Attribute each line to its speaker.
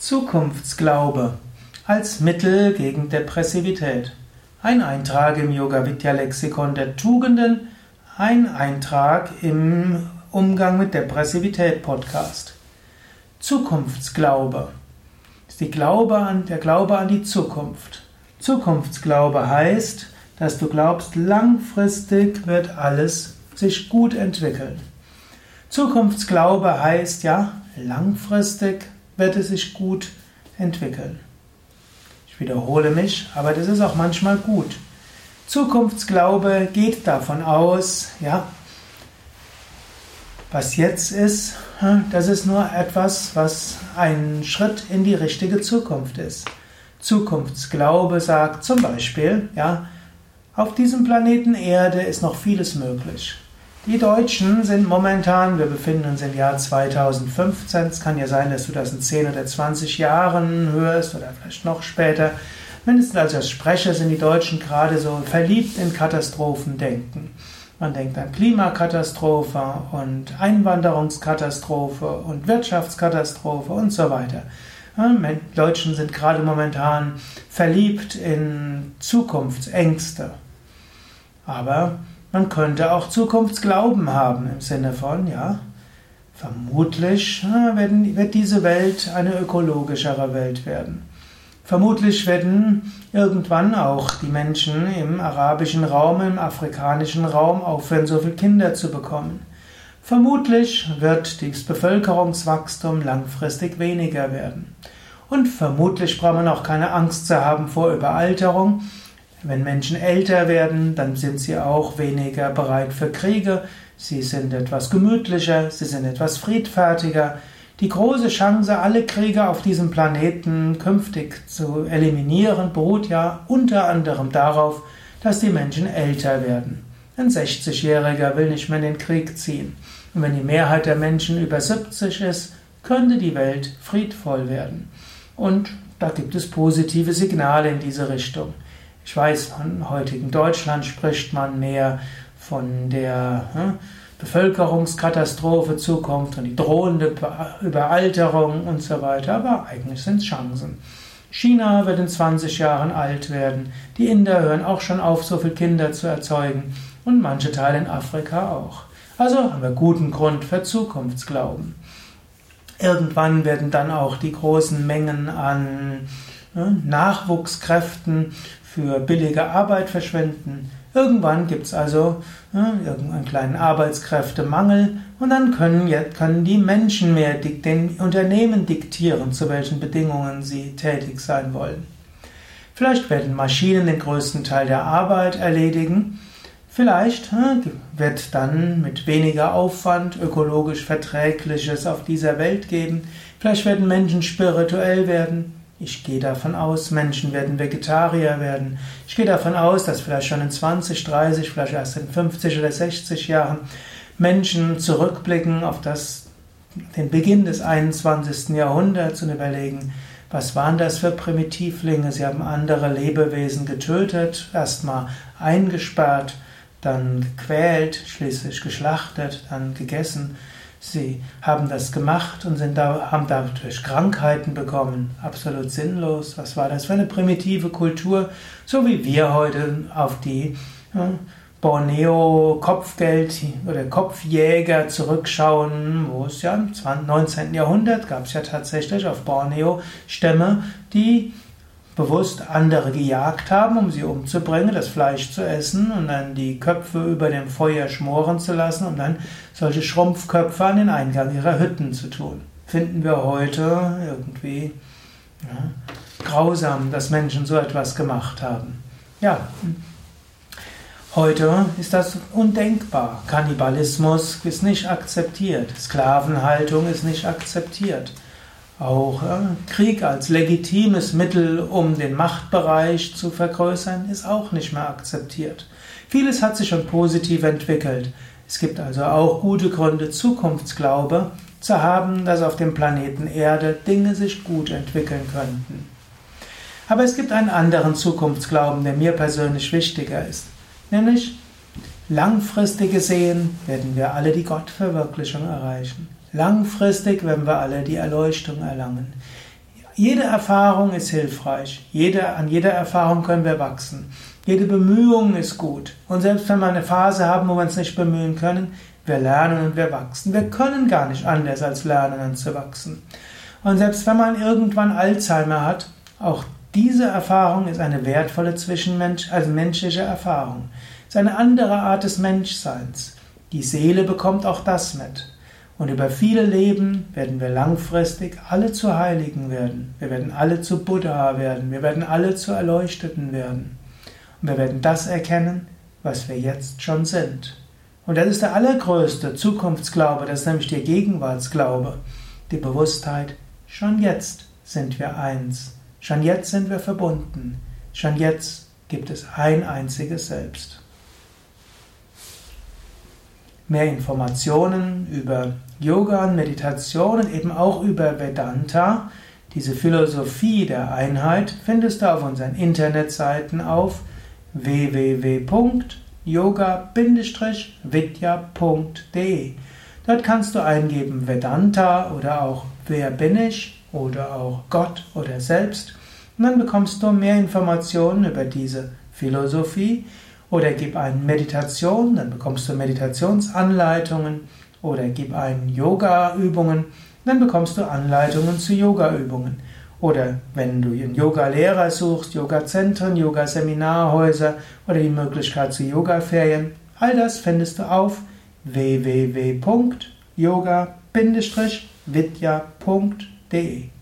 Speaker 1: Zukunftsglaube als Mittel gegen Depressivität. Ein Eintrag im Yoga Vidya Lexikon der Tugenden, ein Eintrag im Umgang mit Depressivität Podcast. Zukunftsglaube ist die Glaube an, der Glaube an die Zukunft. Zukunftsglaube heißt, dass du glaubst, langfristig wird alles sich gut entwickeln. Zukunftsglaube heißt ja, langfristig wird es sich gut entwickeln. Ich wiederhole mich, aber das ist auch manchmal gut. Zukunftsglaube geht davon aus, ja, was jetzt ist, das ist nur etwas, was ein Schritt in die richtige Zukunft ist. Zukunftsglaube sagt zum Beispiel, ja, auf diesem Planeten Erde ist noch vieles möglich. Die Deutschen sind momentan, wir befinden uns im Jahr 2015, es kann ja sein, dass du das in 10 oder 20 Jahren hörst oder vielleicht noch später. Mindestens als ich das spreche, sind die Deutschen gerade so verliebt in Katastrophendenken. Man denkt an Klimakatastrophe und Einwanderungskatastrophe und Wirtschaftskatastrophe und so weiter. Die Deutschen sind gerade momentan verliebt in Zukunftsängste. Aber man könnte auch Zukunftsglauben haben im Sinne von, ja, vermutlich wird diese Welt eine ökologischere Welt werden. Vermutlich werden irgendwann auch die Menschen im arabischen Raum, im afrikanischen Raum aufhören, so viele Kinder zu bekommen. Vermutlich wird das Bevölkerungswachstum langfristig weniger werden. Und vermutlich braucht man auch keine Angst zu haben vor Überalterung, wenn Menschen älter werden, dann sind sie auch weniger bereit für Kriege, sie sind etwas gemütlicher, sie sind etwas friedfertiger. Die große Chance, alle Kriege auf diesem Planeten künftig zu eliminieren, beruht ja unter anderem darauf, dass die Menschen älter werden. Ein 60-Jähriger will nicht mehr in den Krieg ziehen. Und wenn die Mehrheit der Menschen über 70 ist, könnte die Welt friedvoll werden. Und da gibt es positive Signale in diese Richtung. Ich weiß, im heutigen Deutschland spricht man mehr von der hm, Bevölkerungskatastrophe Zukunft und die drohende Überalterung und so weiter, aber eigentlich sind es Chancen. China wird in 20 Jahren alt werden, die Inder hören auch schon auf, so viele Kinder zu erzeugen und manche Teile in Afrika auch. Also haben wir guten Grund für Zukunftsglauben. Irgendwann werden dann auch die großen Mengen an Nachwuchskräften für billige Arbeit verschwenden. Irgendwann gibt es also ja, irgendeinen kleinen Arbeitskräftemangel und dann können, können die Menschen mehr den Unternehmen diktieren, zu welchen Bedingungen sie tätig sein wollen. Vielleicht werden Maschinen den größten Teil der Arbeit erledigen. Vielleicht wird dann mit weniger Aufwand ökologisch Verträgliches auf dieser Welt geben. Vielleicht werden Menschen spirituell werden. Ich gehe davon aus, Menschen werden Vegetarier werden. Ich gehe davon aus, dass vielleicht schon in 20, 30, vielleicht erst in 50 oder 60 Jahren Menschen zurückblicken auf das, den Beginn des 21. Jahrhunderts und überlegen, was waren das für Primitivlinge? Sie haben andere Lebewesen getötet, erstmal eingesperrt, dann gequält, schließlich geschlachtet, dann gegessen. Sie haben das gemacht und sind da, haben dadurch Krankheiten bekommen. Absolut sinnlos. Was war das für eine primitive Kultur? So wie wir heute auf die ja, Borneo Kopfgeld oder Kopfjäger zurückschauen, wo es ja im 19. Jahrhundert gab es ja tatsächlich auf Borneo Stämme, die bewusst andere gejagt haben, um sie umzubringen, das Fleisch zu essen und dann die Köpfe über dem Feuer schmoren zu lassen, um dann solche Schrumpfköpfe an den Eingang ihrer Hütten zu tun. Finden wir heute irgendwie ja, grausam, dass Menschen so etwas gemacht haben. Ja, heute ist das undenkbar. Kannibalismus ist nicht akzeptiert. Sklavenhaltung ist nicht akzeptiert. Auch Krieg als legitimes Mittel, um den Machtbereich zu vergrößern, ist auch nicht mehr akzeptiert. Vieles hat sich schon positiv entwickelt. Es gibt also auch gute Gründe, Zukunftsglaube zu haben, dass auf dem Planeten Erde Dinge sich gut entwickeln könnten. Aber es gibt einen anderen Zukunftsglauben, der mir persönlich wichtiger ist. Nämlich, langfristig gesehen werden wir alle die Gottverwirklichung erreichen. Langfristig werden wir alle die Erleuchtung erlangen. Jede Erfahrung ist hilfreich. Jede, an jeder Erfahrung können wir wachsen. Jede Bemühung ist gut. Und selbst wenn wir eine Phase haben, wo wir uns nicht bemühen können, wir lernen und wir wachsen. Wir können gar nicht anders als lernen und zu wachsen. Und selbst wenn man irgendwann Alzheimer hat, auch diese Erfahrung ist eine wertvolle Zwischenmensch, also menschliche Erfahrung. Es ist eine andere Art des Menschseins. Die Seele bekommt auch das mit. Und über viele Leben werden wir langfristig alle zu Heiligen werden. Wir werden alle zu Buddha werden. Wir werden alle zu Erleuchteten werden. Und wir werden das erkennen, was wir jetzt schon sind. Und das ist der allergrößte Zukunftsglaube, das ist nämlich der Gegenwartsglaube. Die Bewusstheit, schon jetzt sind wir eins. Schon jetzt sind wir verbunden. Schon jetzt gibt es ein einziges Selbst. Mehr Informationen über Yoga und Meditation und eben auch über Vedanta, diese Philosophie der Einheit, findest du auf unseren Internetseiten auf www.yoga-vidya.de. Dort kannst du eingeben Vedanta oder auch Wer bin ich oder auch Gott oder Selbst und dann bekommst du mehr Informationen über diese Philosophie oder gib ein Meditation, dann bekommst du Meditationsanleitungen oder gib ein Yoga-Übungen, dann bekommst du Anleitungen zu Yoga-Übungen. Oder wenn du einen Yoga-Lehrer suchst, Yoga-Zentren, Yoga-Seminarhäuser oder die Möglichkeit zu Yoga-Ferien, all das findest du auf www.yoga-vidya.de